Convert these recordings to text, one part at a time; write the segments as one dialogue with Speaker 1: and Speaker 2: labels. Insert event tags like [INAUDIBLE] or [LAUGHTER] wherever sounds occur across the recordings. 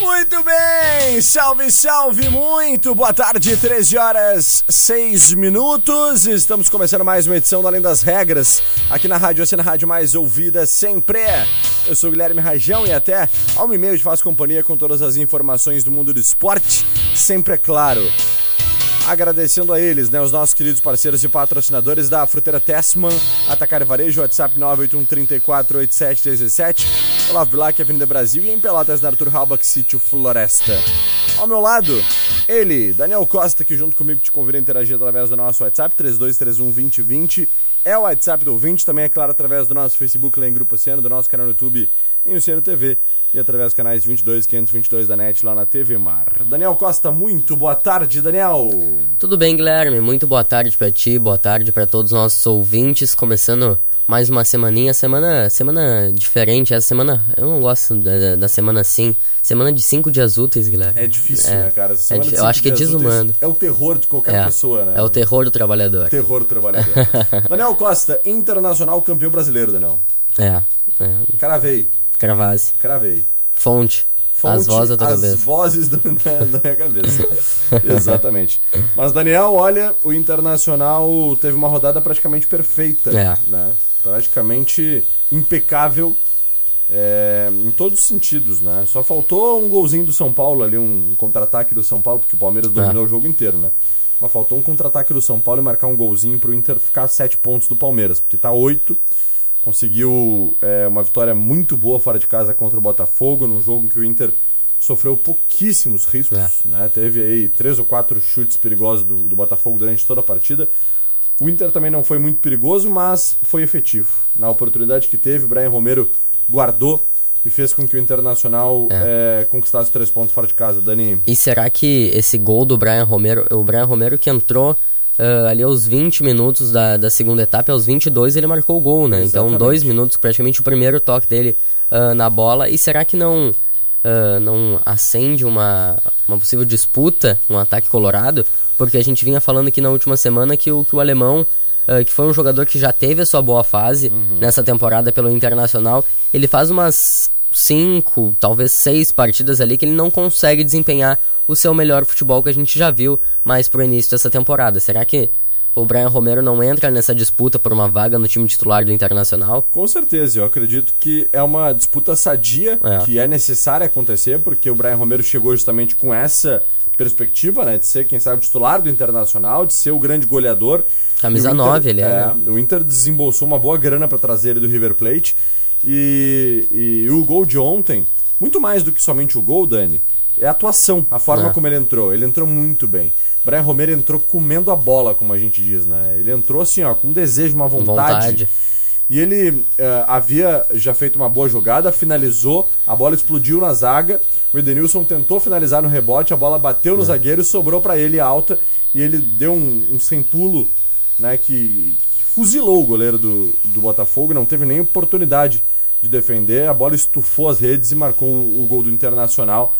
Speaker 1: Muito bem, salve, salve, muito boa tarde, 13 horas 6 minutos. Estamos começando mais uma edição do Além das Regras, aqui na Rádio Oceana, Rádio mais ouvida sempre. Eu sou Guilherme Rajão e até ao meio meio faço companhia com todas as informações do mundo do esporte, sempre é claro. Agradecendo a eles, né, os nossos queridos parceiros e patrocinadores da Fruteira Tessman, Atacar Varejo, WhatsApp 981 34 8717, Olavo Bilac, Avenida Brasil e em Pelotas, na Arthur Halbach, Sítio Floresta. Ao meu lado, ele, Daniel Costa, que junto comigo te convida a interagir através do nosso WhatsApp 3231 2020. É o WhatsApp do ouvinte, também é claro através do nosso Facebook lá em Grupo Oceano, do nosso canal no YouTube em Oceano TV e através dos canais 22 522 da NET lá na TV Mar. Daniel Costa, muito boa tarde, Daniel.
Speaker 2: Tudo bem, Guilherme? Muito boa tarde para ti, boa tarde para todos os nossos ouvintes. Começando mais uma semaninha, semana, semana diferente. Essa semana, eu não gosto da, da semana assim. Semana de cinco dias úteis, Guilherme.
Speaker 1: É difícil, é, né, cara?
Speaker 2: É, eu acho que é desumano.
Speaker 1: É o terror de qualquer é, pessoa, né?
Speaker 2: É o terror do trabalhador.
Speaker 1: Terror do trabalhador. [LAUGHS] Daniel Costa, internacional campeão brasileiro, Daniel.
Speaker 2: É. é.
Speaker 1: Cravei.
Speaker 2: Cravase.
Speaker 1: Cravei.
Speaker 2: Fonte. Fonte, as vozes da tua
Speaker 1: as
Speaker 2: cabeça.
Speaker 1: As vozes do, [LAUGHS] da, da, minha cabeça. Exatamente. Mas, Daniel, olha, o Internacional teve uma rodada praticamente perfeita.
Speaker 2: É.
Speaker 1: Né? Praticamente impecável é, em todos os sentidos, né? Só faltou um golzinho do São Paulo ali, um contra-ataque do São Paulo, porque o Palmeiras dominou
Speaker 2: É.
Speaker 1: o jogo inteiro, né? Mas faltou um contra-ataque do São Paulo e marcar um golzinho pro Inter ficar a sete pontos do Palmeiras, porque tá oito. Conseguiu é, uma vitória muito boa fora de casa contra o Botafogo, num jogo em que o Inter sofreu pouquíssimos riscos,
Speaker 2: É.
Speaker 1: né? Teve aí três ou quatro chutes perigosos do, do Botafogo durante toda a partida. O Inter também não foi muito perigoso, mas foi efetivo. Na oportunidade que teve, o Brian Romero guardou e fez com que o Internacional é, conquistasse três pontos fora de casa. Dani,
Speaker 2: E será que esse gol do Brian Romero, o Brian Romero que entrou ah, ali aos 20 minutos da, da segunda etapa, aos 22 ele marcou o gol, né?
Speaker 1: Exatamente.
Speaker 2: Então, dois minutos, praticamente o primeiro toque dele ah, na bola. E será que não, ah, não acende uma, uma possível disputa, um ataque colorado? Porque a gente vinha falando aqui na última semana que o, que o alemão, ah, que foi um jogador que já teve a sua boa fase nessa temporada pelo Internacional, ele faz umas cinco, talvez seis partidas ali que ele não consegue desempenhar o seu melhor futebol que a gente já viu mais pro início dessa temporada. Será que o Brian Romero não entra nessa disputa por uma vaga no time titular do Internacional?
Speaker 1: com certeza, eu acredito que é uma disputa sadia
Speaker 2: É.
Speaker 1: que é necessária acontecer, porque o Brian Romero chegou justamente com essa perspectiva, né, de ser, quem sabe, titular do Internacional, de ser o grande goleador.
Speaker 2: Camisa
Speaker 1: E o Inter-
Speaker 2: 9 ele é, né?
Speaker 1: O Inter desembolsou uma boa grana para trazer ele do River Plate. E, e o gol de ontem, muito mais do que somente o gol, Dani, é a atuação, a forma
Speaker 2: É.
Speaker 1: como ele entrou. Ele entrou muito bem. Brian Romero entrou comendo a bola, como a gente diz, né? Ele entrou assim, ó, com um desejo, uma vontade.
Speaker 2: vontade.
Speaker 1: E ele eh, havia já feito uma boa jogada, finalizou, a bola explodiu na zaga. O Edenilson tentou finalizar no rebote, a bola bateu no zagueiro e sobrou para ele alta. E ele deu um, um sem pulo, né, que, que fuzilou o goleiro do, do Botafogo, não teve nem oportunidade de defender. A bola estufou as redes e marcou o, o gol do Internacional,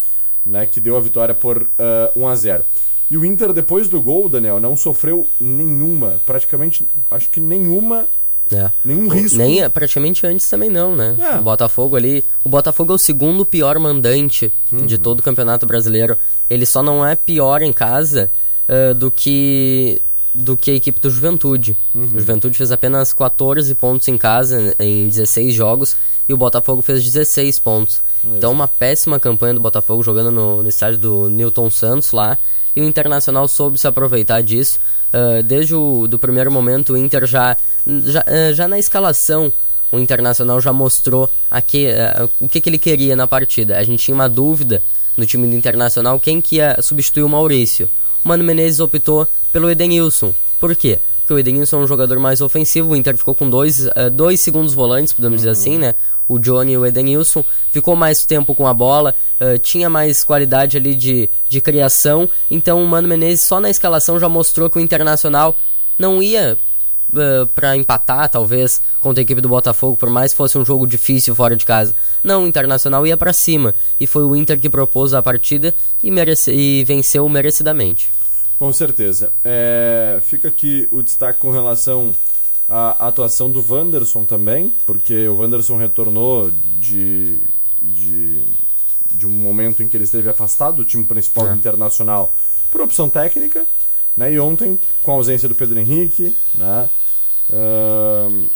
Speaker 1: né, que deu a vitória por eh, 1 a 0 E o Inter, depois do gol, Daniel, não sofreu nenhuma, praticamente, acho que nenhuma
Speaker 2: É.
Speaker 1: Nenhum risco.
Speaker 2: Nem praticamente antes também não, né?
Speaker 1: É.
Speaker 2: O Botafogo ali. O Botafogo é o segundo pior mandante de
Speaker 1: Uhum.
Speaker 2: todo o campeonato brasileiro. Ele só não é pior em casa ah, do que do que a equipe do Juventude.
Speaker 1: Uhum.
Speaker 2: O Juventude fez apenas 14 pontos em casa em 16 jogos e o Botafogo fez 16 pontos. Então uma péssima campanha do Botafogo jogando no, no estádio do Newton Santos lá. E o Internacional soube se aproveitar disso. Ah, desde o do primeiro momento, o Inter já, já, eh, já na escalação o Internacional já mostrou aqui, uh, o que, que ele queria na partida. A gente tinha uma dúvida no time do Internacional quem que ia substituir o Maurício. O Mano Menezes optou pelo Edenilson. Por quê? Porque o Edenilson é um jogador mais ofensivo, o Inter ficou com dois, uh, dois segundos volantes, podemos uhum. dizer assim, né? O Johnny e o Edenilson ficou mais tempo com a bola, uh, tinha mais qualidade ali de, de criação, então o Mano Menezes só na escalação já mostrou que o Internacional não ia uh, para empatar, talvez, contra a equipe do Botafogo, por mais que fosse um jogo difícil fora de casa. Não, o Internacional ia para cima. E foi o Inter que propôs a partida e, merece, e venceu merecidamente.
Speaker 1: Com certeza. É, fica aqui o destaque com relação à atuação do Wanderson também, porque o Wanderson retornou de, de, de um momento em que ele esteve afastado do time principal é. Internacional por opção técnica. Né? E ontem, com a ausência do Pedro Henrique, né? Uh,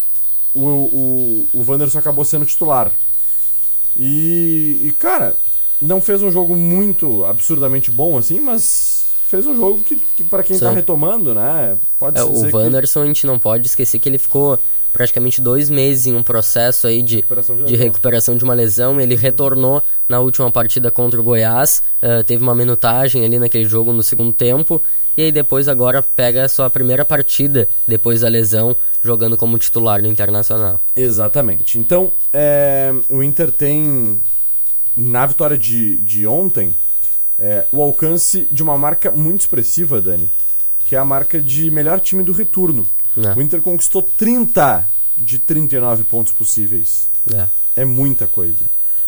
Speaker 1: o, o, o Wanderson acabou sendo titular. E, e, cara, não fez um jogo muito absurdamente bom assim, mas fez um jogo que, que para quem tá Sim. tá retomando, né?
Speaker 2: Pode é, o Wanderson que... a gente não pode esquecer que ele ficou praticamente dois meses em um processo aí de recuperação de, de, recuperação de uma lesão. Ele retornou na última partida contra o Goiás, uh, teve uma minutagem ali naquele jogo no segundo tempo e aí depois agora pega a sua primeira partida depois da lesão, jogando como titular no Internacional.
Speaker 1: Exatamente. Então, é, o Inter tem, na vitória de, de ontem, é, o alcance de uma marca muito expressiva, Dani, que é a marca de melhor time do retorno. É. O Inter conquistou 30 de 39 pontos possíveis. É. é muita coisa.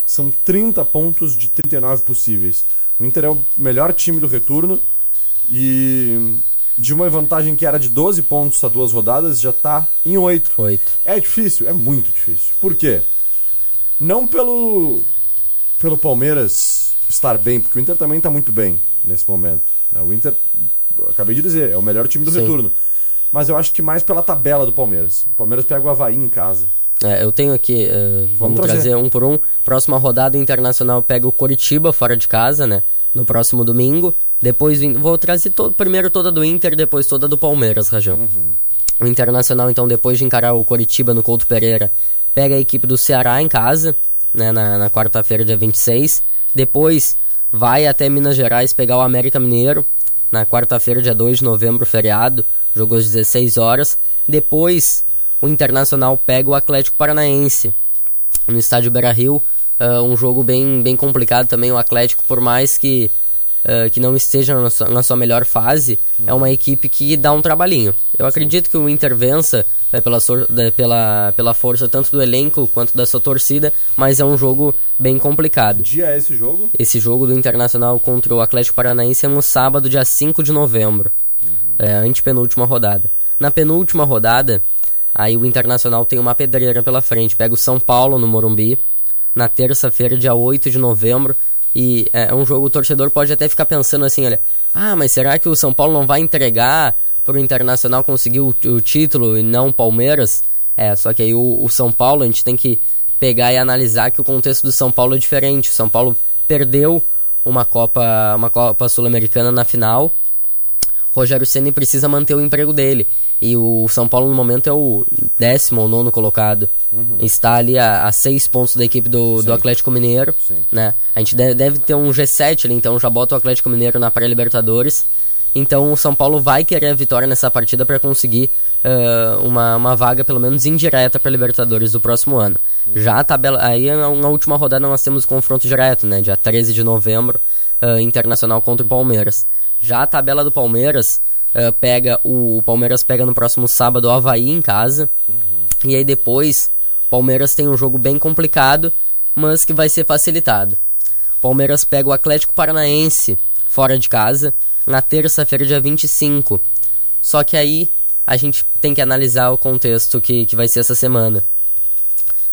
Speaker 1: São 30 pontos de 39 possíveis. O Inter é o melhor time do retorno e de uma vantagem que era de 12 pontos a duas rodadas, já tá em 8.
Speaker 2: 8.
Speaker 1: É difícil, é muito difícil. Por quê? Não pelo pelo Palmeiras estar bem, porque o Inter também tá muito bem nesse momento. Né? O Inter, acabei de dizer, é o melhor time do Sim. retorno. Mas eu acho que mais pela tabela do Palmeiras. O Palmeiras pega o Havaí em casa.
Speaker 2: É, eu tenho aqui, uh, vamos, vamos trazer. trazer um por um. Próxima rodada internacional pega o Coritiba fora de casa, né? No próximo domingo. Depois vou trazer to primeiro toda do Inter, depois toda do Palmeiras, Rajão. Uhum. O Internacional, então, depois de encarar o Coritiba no Couto Pereira, pega a equipe do Ceará em casa, né, na, na quarta-feira, dia 26. Depois vai até Minas Gerais pegar o América Mineiro, na quarta-feira, dia 2 de novembro, feriado, jogou às 16 horas. Depois, o Internacional pega o Atlético Paranaense, no estádio Beira-Rio. Uh, um jogo bem, bem complicado também, o Atlético, por mais que uh, que não esteja na sua, na sua melhor fase, é uma equipe que dá um trabalhinho. Eu Sim. acredito que o Inter vença é, pela, pela, pela força tanto do elenco quanto da sua torcida, mas é um jogo bem complicado.
Speaker 1: Que dia é esse jogo?
Speaker 2: Esse jogo do Internacional contra o Atlético Paranaense é no sábado, dia 5 de novembro. Uhum. É a antepenúltima rodada. Na penúltima rodada, aí o Internacional tem uma pedreira pela frente. Pega o São Paulo no Morumbi. Na terça-feira, dia 8 de novembro, e é, é um jogo, o torcedor pode até ficar pensando assim, olha, ah, mas será que o São Paulo não vai entregar para o Internacional conseguir o, o, título e não o Palmeiras? É, só que aí o, o São Paulo, a gente tem que pegar e analisar que o contexto do São Paulo é diferente. O São Paulo perdeu uma Copa, uma Copa Sul-Americana na final. Rogério Ceni precisa manter o emprego dele. E o São Paulo no momento é o décimo ou nono colocado. Uhum. Está ali a, a, seis pontos da equipe do, do Atlético Mineiro. Sim. Né? A gente deve, deve, ter um G7 ali, então já bota o Atlético Mineiro na pré-Libertadores. Então o São Paulo vai querer a vitória nessa partida para conseguir uh, uma, uma vaga, pelo menos indireta, para Libertadores do próximo ano. Já a tabela. Aí na última rodada nós temos confronto direto, né? Dia 13 de novembro, uh, Internacional contra o Palmeiras. Já a tabela do Palmeiras uh, pega o, o, Palmeiras pega no próximo sábado o Havaí em casa. Uhum. E aí depois Palmeiras tem um jogo bem complicado, mas que vai ser facilitado. Palmeiras pega o Atlético Paranaense fora de casa na terça-feira, dia 25. Só que aí a gente tem que analisar o contexto que, que vai ser essa semana.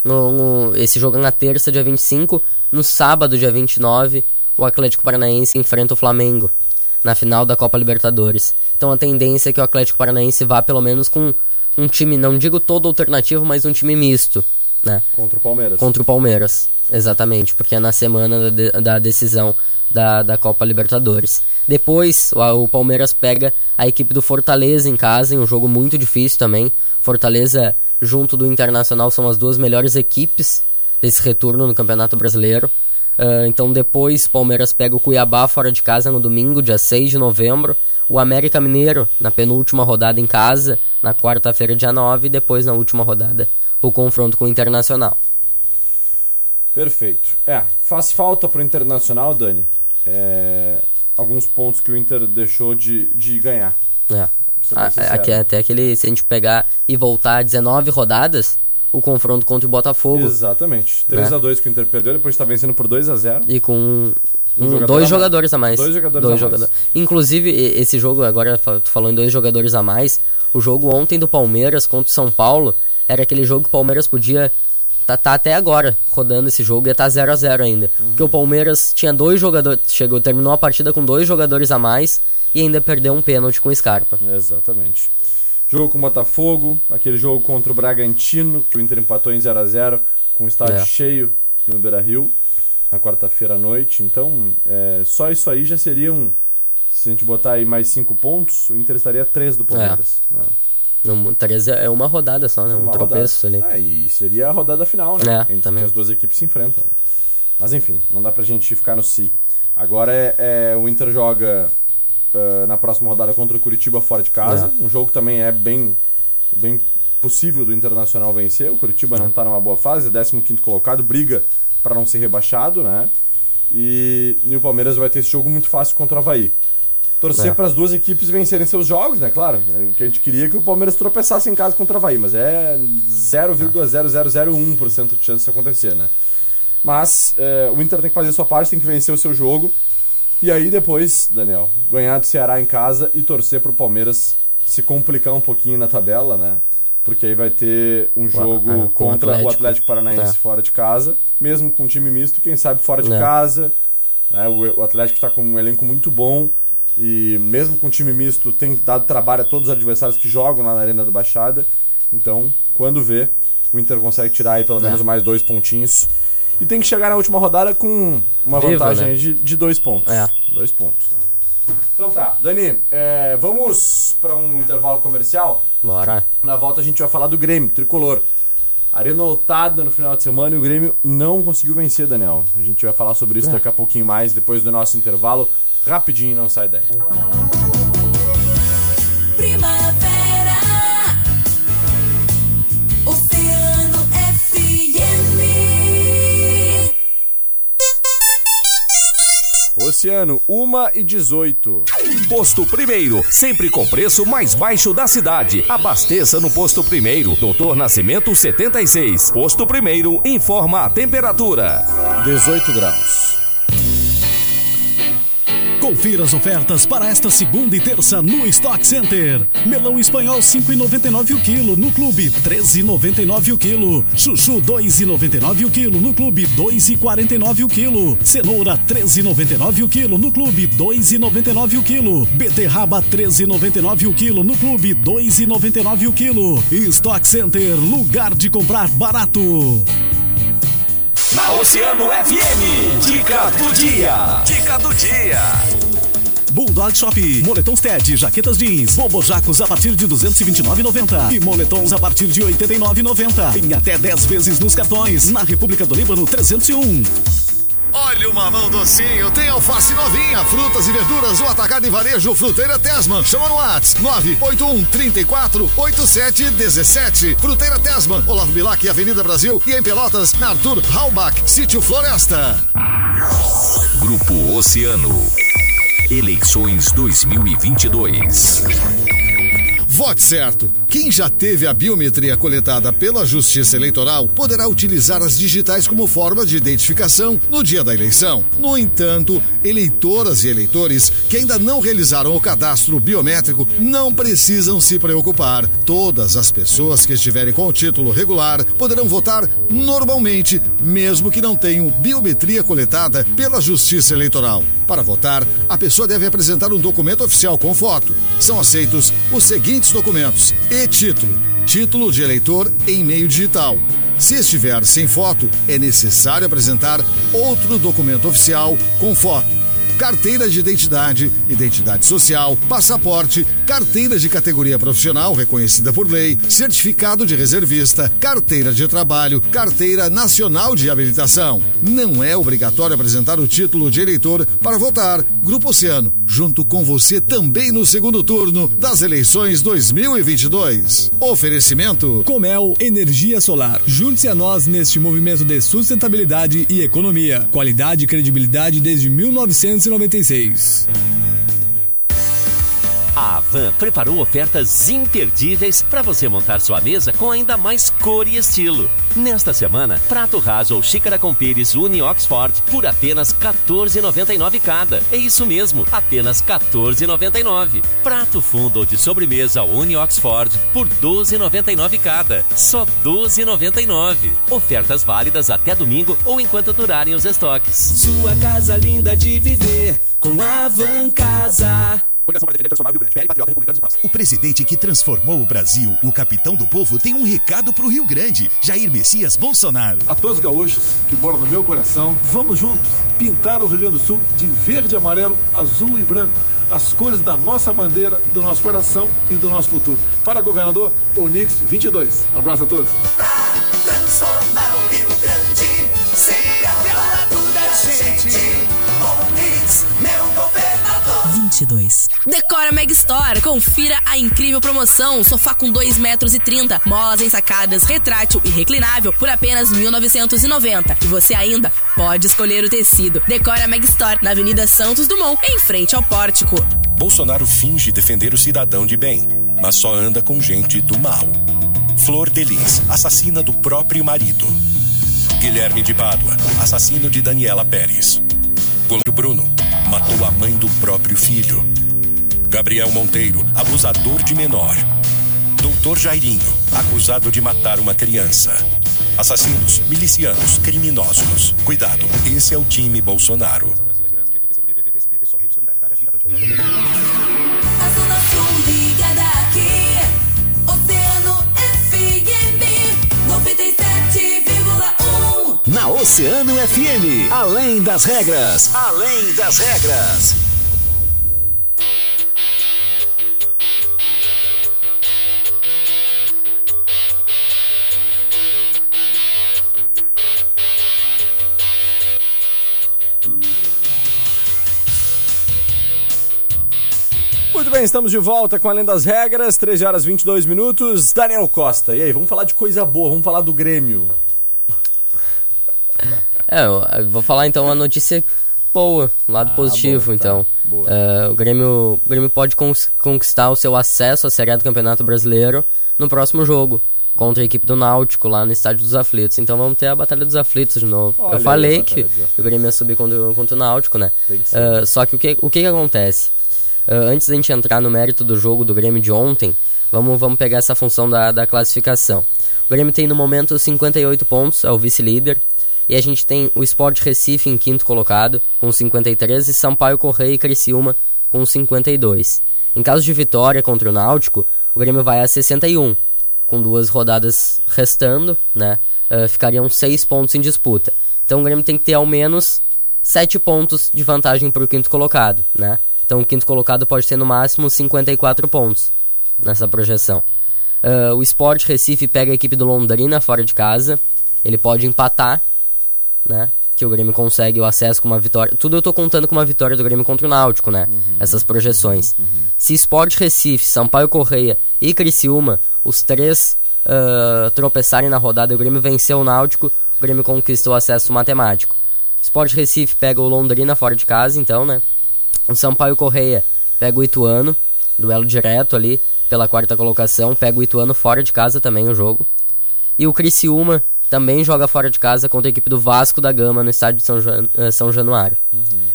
Speaker 2: No, no, esse jogo é na terça, dia 25. No sábado, dia 29, o Atlético Paranaense enfrenta o Flamengo na final da Copa Libertadores. Então a tendência é que o Atlético Paranaense vá pelo menos com um time, não digo todo alternativo, mas um time misto. Né?
Speaker 1: Contra o Palmeiras.
Speaker 2: Contra o Palmeiras, exatamente, porque é na semana da, da decisão da, da Copa Libertadores. Depois, o, o, Palmeiras pega a equipe do Fortaleza em casa, em um jogo muito difícil também. Fortaleza junto do Internacional, são as duas melhores equipes desse retorno no Campeonato Brasileiro. Uh, então depois Palmeiras pega o Cuiabá fora de casa no domingo, dia 6 de novembro. O América Mineiro na penúltima rodada em casa, na quarta-feira, dia 9. E depois na última rodada, o confronto com o Internacional.
Speaker 1: Perfeito. É, faz falta pro Internacional, Dani. É, alguns pontos que o Inter deixou de, de ganhar.
Speaker 2: É. Aqui, até aquele, se a gente pegar e voltar 19 rodadas, o confronto contra o Botafogo.
Speaker 1: Exatamente. 3 né? a 2 que o Inter perdeu, depois está vencendo por 2 a 0
Speaker 2: E com um, um jogador dois a jogadores a mais.
Speaker 1: Dois jogadores dois a jogadores. mais.
Speaker 2: Inclusive, esse jogo, agora tu falou em dois jogadores a mais, o jogo ontem do Palmeiras contra o São Paulo era aquele jogo que o Palmeiras podia tá, tá até agora rodando esse jogo e ia tá 0 a 0 ainda. Uhum. Porque o Palmeiras tinha dois jogadores, chegou, terminou a partida com dois jogadores a mais e ainda perdeu um pênalti com o Scarpa.
Speaker 1: Exatamente. Jogo com o Botafogo, aquele jogo contra o Bragantino, que o Inter empatou em 0 a 0 com o estádio é. cheio no Beira-Rio na quarta-feira à noite. Então, é, só isso aí já seria um se a gente botar aí mais cinco pontos, o Inter estaria três do Palmeiras. É. Né?
Speaker 2: Não, três é uma rodada só, né? Um uma tropeço rodada.
Speaker 1: ali. Ah, e seria a rodada final, né? É, Entre também. que as duas equipes se enfrentam. Né? Mas enfim, não dá pra gente ficar no si. Agora é, é o Inter joga uh, na próxima rodada contra o Curitiba fora de casa. É. Um jogo que também é bem, bem possível do Internacional vencer. O Curitiba não tá numa boa fase, 15 colocado, briga para não ser rebaixado, né? E, e, o Palmeiras vai ter esse jogo muito fácil contra o Havaí torcer é. para as duas equipes vencerem seus jogos, né? Claro, é que a gente queria que o Palmeiras tropeçasse em casa contra o Havaí, mas é 0,0001% de chance de acontecer, né? Mas é, o Inter tem que fazer a sua parte, tem que vencer o seu jogo. E aí depois, Daniel, ganhar do Ceará em casa e torcer para o Palmeiras se complicar um pouquinho na tabela, né? Porque aí vai ter um jogo é, contra o Atlético, o Atlético Paranaense é. fora de casa, mesmo com um time misto, quem sabe fora de é. casa. Né? O, o Atlético está com um elenco muito bom e mesmo com time misto, tem dado trabalho a todos os adversários que jogam lá na Arena da Baixada. Então, quando vê, o Inter consegue tirar aí pelo é. menos mais dois pontinhos. E tem que chegar na última rodada com uma Viva, vantagem né? de, de dois pontos.
Speaker 2: É.
Speaker 1: Dois pontos. Então tá, Dani, é, vamos para um intervalo comercial?
Speaker 2: Bora.
Speaker 1: Na volta a gente vai falar do Grêmio, tricolor. Arena lotada no final de semana e o Grêmio não conseguiu vencer, Daniel. A gente vai falar sobre isso é. daqui a pouquinho mais, depois do nosso intervalo rapidinho, não sai daí. Primavera, Oceano FM. Oceano, 1 e 18.
Speaker 3: Posto Primeiro, sempre com preço mais baixo da cidade. Abasteça no Posto Primeiro, Doutor Nascimento 76. Posto Primeiro informa a temperatura:
Speaker 1: 18 graus.
Speaker 4: Confira as ofertas para esta segunda e terça no Stock Center. Melão espanhol 5,99 o quilo no clube, 13,99 o quilo. Chuchu 2,99 o quilo no clube, 2,49 o quilo. Cenoura 13,99 o quilo no clube, 2,99 o quilo. Beterraba 13,99 o quilo no clube, 2,99 o quilo. Stock Center, lugar de comprar barato.
Speaker 3: Na Oceano FM, dica do dia. Dica do dia.
Speaker 4: Bulldog Shop, moletons TED, jaquetas jeans, bobojacos a partir de 229,90 e moletons a partir de 89,90 em até 10 vezes nos cartões. Na República do Líbano 301.
Speaker 5: Olha o mamão docinho, tem alface novinha, frutas e verduras, o atacado e varejo Fruteira Tesman. Chama no Whats 981 34 87 17. Fruteira Tesman, Olavo Bilac, Avenida Brasil e em Pelotas, na Arthur Halbach, Sítio Floresta.
Speaker 3: Grupo Oceano. Eleições 2022.
Speaker 5: Vote certo. Quem já teve a biometria coletada pela Justiça Eleitoral poderá utilizar as digitais como forma de identificação no dia da eleição. No entanto, eleitoras e eleitores que ainda não realizaram o cadastro biométrico não precisam se preocupar. Todas as pessoas que estiverem com o título regular poderão votar normalmente, mesmo que não tenham biometria coletada pela Justiça Eleitoral. Para votar, a pessoa deve apresentar um documento oficial com foto. São aceitos os seguintes documentos: e-título, título de eleitor em meio digital. Se estiver sem foto, é necessário apresentar outro documento oficial com foto carteira de identidade, identidade social, passaporte, carteira de categoria profissional reconhecida por lei, certificado de reservista, carteira de trabalho, carteira nacional de habilitação. Não é obrigatório apresentar o título de eleitor para votar. Grupo Oceano, junto com você também no segundo turno das eleições 2022. Oferecimento
Speaker 6: Comel Energia Solar. Junte-se a nós neste movimento de sustentabilidade e economia. Qualidade e credibilidade desde 1996.
Speaker 7: A Avan preparou ofertas imperdíveis para você montar sua mesa com ainda mais cor e estilo. Nesta semana, prato raso ou xícara com pires Uni Oxford por apenas R$ 14,99 cada. É isso mesmo, apenas R$ 14,99. Prato fundo ou de sobremesa Uni Oxford por R$ 12,99 cada. Só R$ 12,99. Ofertas válidas até domingo ou enquanto durarem os estoques.
Speaker 8: Sua casa linda de viver com a Van Casa.
Speaker 9: Coligação para defender Tradicional Rio Grande, PL, Patriota, Republicanos e Prós. O presidente que transformou o Brasil, o capitão do povo, tem um recado pro Rio Grande, Jair Messias Bolsonaro.
Speaker 10: A todos os gaúchos que moram no meu coração, vamos juntos pintar o Rio Grande do Sul de verde, amarelo, azul e branco. As cores da nossa bandeira, do nosso coração e do nosso futuro. Para governador, Onix 22. Um abraço a todos.
Speaker 8: Pra transformar o Rio Grande, ser a da gente. Onix, governador.
Speaker 11: 22. Decora Meg Store. Confira a incrível promoção. Sofá com 2 metros e 30, molas ensacadas, retrátil e reclinável por apenas 1990. E você ainda pode escolher o tecido. Decora Meg Store na Avenida Santos Dumont, em frente ao pórtico.
Speaker 12: Bolsonaro finge defender o cidadão de bem, mas só anda com gente do mal. Flor Delis, assassina do próprio marido. Guilherme de Pádua, assassino de Daniela Pérez. Goleiro Bruno, matou a mãe do próprio filho. Gabriel Monteiro, abusador de menor. Doutor Jairinho, acusado de matar uma criança. Assassinos, milicianos, criminosos. Cuidado, esse é o time Bolsonaro.
Speaker 8: Oceano FM,
Speaker 3: além das regras, além das regras.
Speaker 1: Muito bem, estamos de volta com Além das Regras, 13 horas 22 minutos. Daniel Costa, e aí, vamos falar de coisa boa, vamos falar do Grêmio.
Speaker 2: É, eu, vou falar então uma notícia boa, um lado
Speaker 1: Ah,
Speaker 2: positivo,
Speaker 1: boa, tá.
Speaker 2: então.
Speaker 1: Boa.
Speaker 2: É, o, Grêmio, o Grêmio pode conquistar o seu acesso à Série do Campeonato Brasileiro no próximo jogo, contra a equipe do Náutico, lá no Estádio dos Aflitos. Então vamos ter a Batalha dos Aflitos de novo.
Speaker 1: Olha
Speaker 2: eu falei que o Grêmio ia subir contra, o- contra o Náutico, né? É, só que o que, o que, que acontece? É, antes da gente entrar no mérito do jogo do Grêmio de ontem, vamos, vamos pegar essa função da, da classificação. O Grêmio tem no momento 58 pontos, é o vice-líder. E a gente tem o Sport Recife em quinto colocado, com 53, e Sampaio Correia e Criciúma com 52. Em caso de vitória contra o Náutico, o Grêmio vai a 61. Com duas rodadas restando, né? eh, ficariam seis pontos em disputa. Então o Grêmio tem que ter ao menos sete pontos de vantagem para o quinto colocado, né? Então o quinto colocado pode ter no máximo 54 pontos nessa projeção. Ah, o Sport Recife pega a equipe do Londrina fora de casa. Ele pode empatar, né? Que o Grêmio consegue o acesso com uma vitória. Tudo eu tô contando com uma vitória do Grêmio contra o Náutico, né? Essas projeções. Se Sport Recife, Sampaio Correia e Criciúma, os três ah, tropeçarem na rodada e o Grêmio venceu o Náutico, o Grêmio conquista o acesso matemático. Sport Recife pega o Londrina fora de casa, então, né? O Sampaio Correia pega o Ituano, duelo direto ali pela quarta colocação, pega o Ituano fora de casa também o jogo. E o Criciúma também joga fora de casa contra a equipe do Vasco da Gama no estádio de São, Jan- eh, São Januário.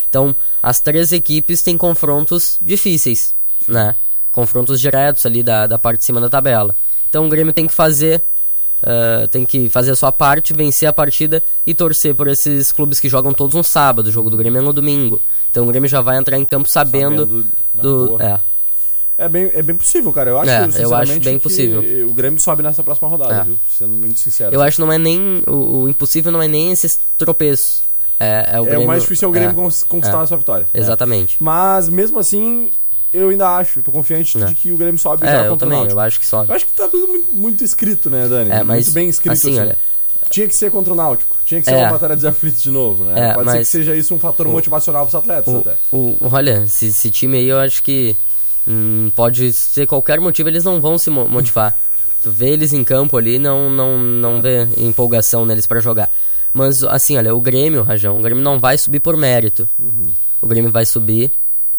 Speaker 2: Então, as três equipes têm confrontos difíceis, né? Confrontos diretos ali da, da parte de cima da tabela. Então o Grêmio tem que fazer ah, tem que fazer a sua parte, vencer a partida e torcer por esses clubes que jogam todos no sábado. O jogo do Grêmio é no domingo. Então o Grêmio já vai entrar em campo sabendo,
Speaker 1: Sabendo
Speaker 2: do. É.
Speaker 1: É bem, é bem possível, cara. Eu acho,
Speaker 2: É, eu acho bem
Speaker 1: que
Speaker 2: possível.
Speaker 1: O Grêmio sobe nessa próxima rodada,
Speaker 2: É.
Speaker 1: viu? Sendo muito sincero.
Speaker 2: Eu acho que não é nem. O, o impossível não é nem esses tropeços. É, é o
Speaker 1: é
Speaker 2: Grêmio.
Speaker 1: o mais difícil é o Grêmio
Speaker 2: é,
Speaker 1: conquistar
Speaker 2: é.
Speaker 1: essa vitória. É.
Speaker 2: Exatamente.
Speaker 1: Mas mesmo assim, eu ainda acho, tô confiante de que o Grêmio sobe já
Speaker 2: É, eu
Speaker 1: contra o
Speaker 2: também, eu acho que sobe.
Speaker 1: Eu acho que tá tudo muito, muito escrito, né, Dani?
Speaker 2: É, mas,
Speaker 1: muito bem escrito.
Speaker 2: assim, olha-
Speaker 1: Tinha que ser contra o Náutico. Tinha que ser
Speaker 2: É.
Speaker 1: uma batalha dos aflitos de novo, né?
Speaker 2: É,
Speaker 1: Pode ser que
Speaker 2: mas-
Speaker 1: seja isso um fator
Speaker 2: o-
Speaker 1: motivacional pros atletas
Speaker 2: O,
Speaker 1: até.
Speaker 2: o- olha, esse, esse time aí eu acho que hum, pode ser qualquer motivo, eles não vão se mo- motivar. [LAUGHS] tu vê eles em campo ali, não, não, não vê empolgação neles pra jogar. Mas assim, olha, o Grêmio, Rajão, o Grêmio não vai subir por mérito. O Grêmio vai subir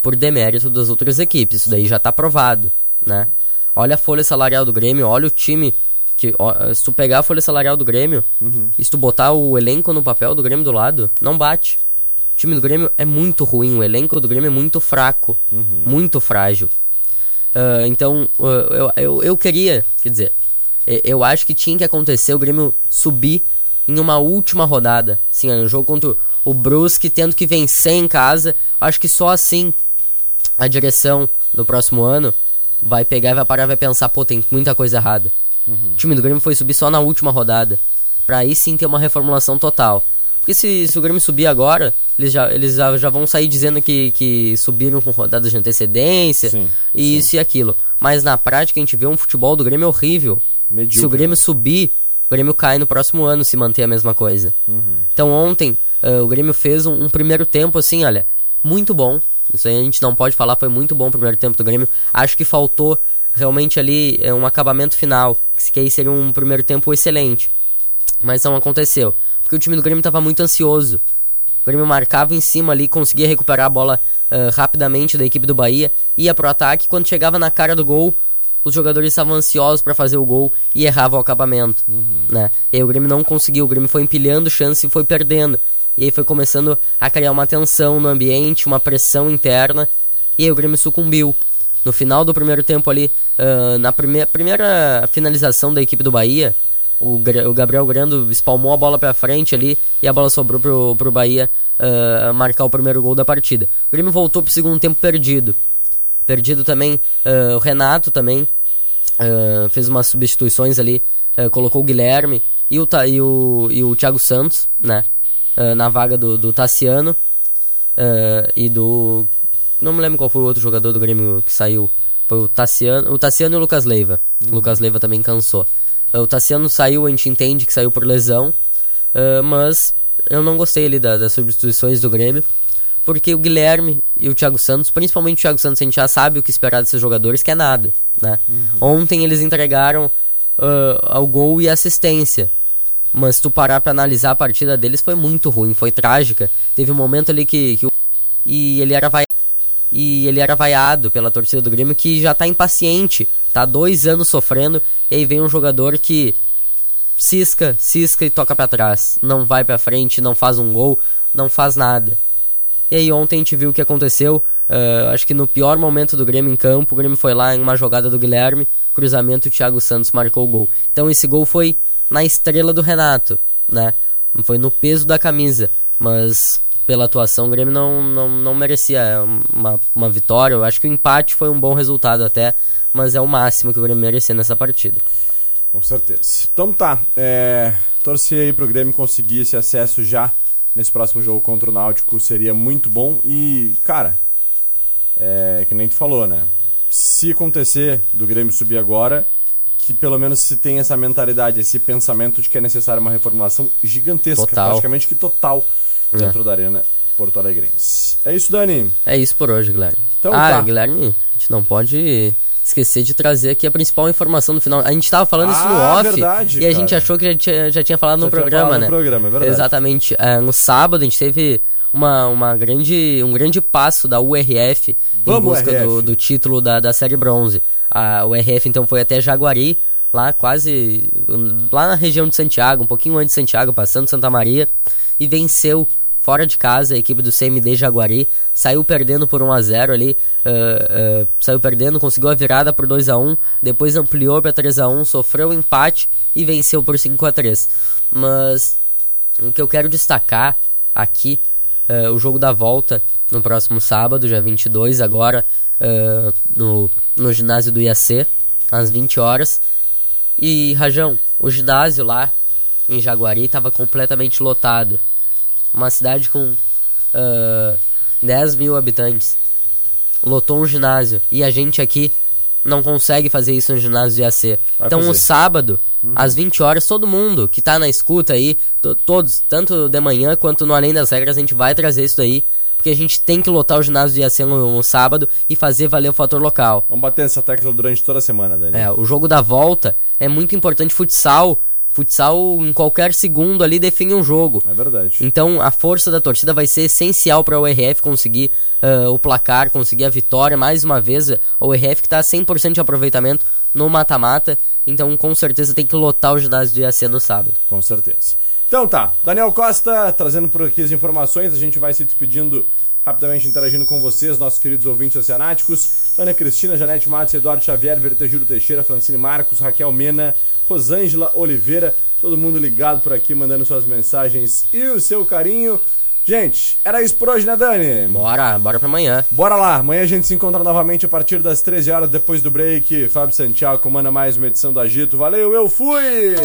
Speaker 2: por demérito das outras equipes. Isso daí já tá provado, né? Olha a folha salarial do Grêmio, olha o time que ó, se tu pegar a folha salarial do Grêmio e se tu botar o elenco no papel do Grêmio do lado, não bate. O time do Grêmio é muito ruim, o elenco do Grêmio é muito fraco, muito frágil. Ah, então, ah, eu, eu, eu queria, quer dizer, eu acho que tinha que acontecer o Grêmio subir em uma última rodada. Assim, no jogo contra o Brusque, tendo que vencer em casa. Acho que só assim a direção do próximo ano vai pegar e vai parar e vai pensar, pô, tem muita coisa errada. O time do Grêmio foi subir só na última rodada. Pra aí sim ter uma reformulação total. Porque se, se o Grêmio subir agora, eles já, eles já, já vão sair dizendo que, que subiram com rodadas de antecedência
Speaker 1: Sim,
Speaker 2: e isso e aquilo. Mas na prática a gente vê um futebol do Grêmio horrível.
Speaker 1: Medíocre,
Speaker 2: se o Grêmio
Speaker 1: né?
Speaker 2: subir, o Grêmio cai no próximo ano se manter a mesma coisa.
Speaker 1: Uhum.
Speaker 2: Então ontem ah, o Grêmio fez um, um primeiro tempo assim, olha, muito bom. Isso aí a gente não pode falar, foi muito bom o primeiro tempo do Grêmio. Acho que faltou realmente ali eh, um acabamento final, que aí seria um primeiro tempo excelente. Mas não aconteceu, porque o time do Grêmio estava muito ansioso. O Grêmio marcava em cima ali, conseguia recuperar a bola ah, rapidamente da equipe do Bahia, ia pro ataque, quando chegava na cara do gol, os jogadores estavam ansiosos para fazer o gol e erravam o acabamento, né? E aí o Grêmio não conseguiu, o Grêmio foi empilhando chance e foi perdendo. E aí foi começando a criar uma tensão no ambiente, uma pressão interna, e aí o Grêmio sucumbiu. No final do primeiro tempo ali, ah, na primeira, primeira finalização da equipe do Bahia, o, o Gabriel Grando espalmou a bola pra frente ali e a bola sobrou pro, pro Bahia ah, marcar o primeiro gol da partida. O Grêmio voltou pro segundo tempo perdido. Perdido também ah, o Renato também ah, fez umas substituições ali, colocou o Guilherme e o, e o, e o Thiago Santos, né? na vaga do, do Tassiano e do. Não me lembro qual foi o outro jogador do Grêmio que saiu. Foi o Tassiano, o Tassiano e o Lucas Leiva. O Lucas Leiva também cansou. O Tassiano saiu, a gente entende que saiu por lesão, ah, mas eu não gostei ali da- das substituições do Grêmio. Porque o Guilherme e o Thiago Santos, principalmente o Thiago Santos, a gente já sabe o que esperar desses jogadores, que é nada, né? Ontem eles entregaram ah, o gol e assistência. Mas se tu parar pra analisar a partida deles, foi muito ruim, foi trágica. Teve um momento ali que, que o- e ele era vai e ele era vaiado pela torcida do Grêmio que já tá impaciente, tá dois anos sofrendo, e aí vem um jogador que cisca, cisca e toca pra trás, não vai pra frente, não faz um gol, não faz nada. E aí ontem a gente viu o que aconteceu, ah, acho que no pior momento do Grêmio em campo, o Grêmio foi lá em uma jogada do Guilherme, cruzamento, o Thiago Santos marcou o gol. Então esse gol foi na estrela do Renato, né? Foi no peso da camisa, mas pela atuação o Grêmio não, não, não merecia uma, uma vitória. Eu acho que o empate foi um bom resultado até, mas é o máximo que o Grêmio merecia nessa partida.
Speaker 1: Com certeza. Então tá, é, torcer aí pro Grêmio conseguir esse acesso já nesse próximo jogo contra o Náutico seria muito bom e, cara, é que nem tu falou, né? Se acontecer do Grêmio subir agora, que pelo menos se tem essa mentalidade, esse pensamento de que é necessária uma reformulação gigantesca,
Speaker 2: Total.
Speaker 1: praticamente que total,
Speaker 2: É.
Speaker 1: dentro da arena Porto Alegrense. É isso, Dani.
Speaker 2: É isso por hoje, Guilherme.
Speaker 1: Então
Speaker 2: ah,
Speaker 1: tá.
Speaker 2: Guilherme, a gente não pode esquecer de trazer aqui a principal informação no final. A gente tava falando isso no
Speaker 1: Ah,
Speaker 2: off
Speaker 1: verdade,
Speaker 2: e a
Speaker 1: cara.
Speaker 2: gente achou que já tinha, já tinha falado
Speaker 1: Já
Speaker 2: no programa,
Speaker 1: falado
Speaker 2: né?
Speaker 1: no programa, é verdade.
Speaker 2: Exatamente. É, no sábado a gente teve uma, uma grande, um grande passo da URF em
Speaker 1: Vamos,
Speaker 2: busca
Speaker 1: URF.
Speaker 2: do, do título da, da Série Bronze. A URF então foi até Jaguari, lá quase lá na região de Santiago, um pouquinho antes de Santiago, passando Santa Maria, e venceu fora de casa a equipe do CMD Jaguari, saiu perdendo por 1 a 0 ali, ah, ah, saiu perdendo, conseguiu a virada por 2 a 1 depois ampliou para 3 a 1 sofreu um empate e venceu por 5 a 3 Mas o que eu quero destacar aqui, é, o jogo da volta no próximo sábado, dia 22, agora, no, no ginásio do IAC, às 20 horas. E, Rajão, o ginásio lá em Jaguari estava completamente lotado. Uma cidade com ah, 10 mil habitantes, lotou um ginásio e a gente aqui não consegue fazer isso no ginásio IAC.
Speaker 1: Vai
Speaker 2: então,
Speaker 1: fazer.
Speaker 2: o sábado, às 20 horas, todo mundo que tá na escuta aí, to- todos, tanto de manhã quanto no Além das Regras, a gente vai trazer isso daí. Porque a gente tem que lotar o ginásio do IAC no, no sábado e fazer valer o fator local.
Speaker 1: Vamos bater nessa tecla durante toda a semana, Dani.
Speaker 2: É, o jogo da volta é muito importante. Futsal, futsal em qualquer segundo ali define um jogo.
Speaker 1: É verdade.
Speaker 2: Então a força da torcida vai ser essencial para o RF conseguir ah, o placar, conseguir a vitória. Mais uma vez, o RF que está 100% de aproveitamento no mata-mata. Então com certeza tem que lotar o ginásio do IAC no sábado.
Speaker 1: Com certeza. Então tá, Daniel Costa trazendo por aqui as informações, a gente vai se despedindo rapidamente, interagindo com vocês, nossos queridos ouvintes oceanáticos. Ana Cristina, Janete Matos, Eduardo Xavier, Vertejuro Teixeira, Francine Marcos, Raquel Mena, Rosângela Oliveira, todo mundo ligado por aqui, mandando suas mensagens e o seu carinho. Gente, era isso por hoje, né, Dani?
Speaker 2: Bora, bora pra amanhã.
Speaker 1: Bora lá, amanhã a gente se encontra novamente a partir das 13 horas depois do break. Fábio Santiago comanda mais uma edição do Agito. Valeu, eu fui!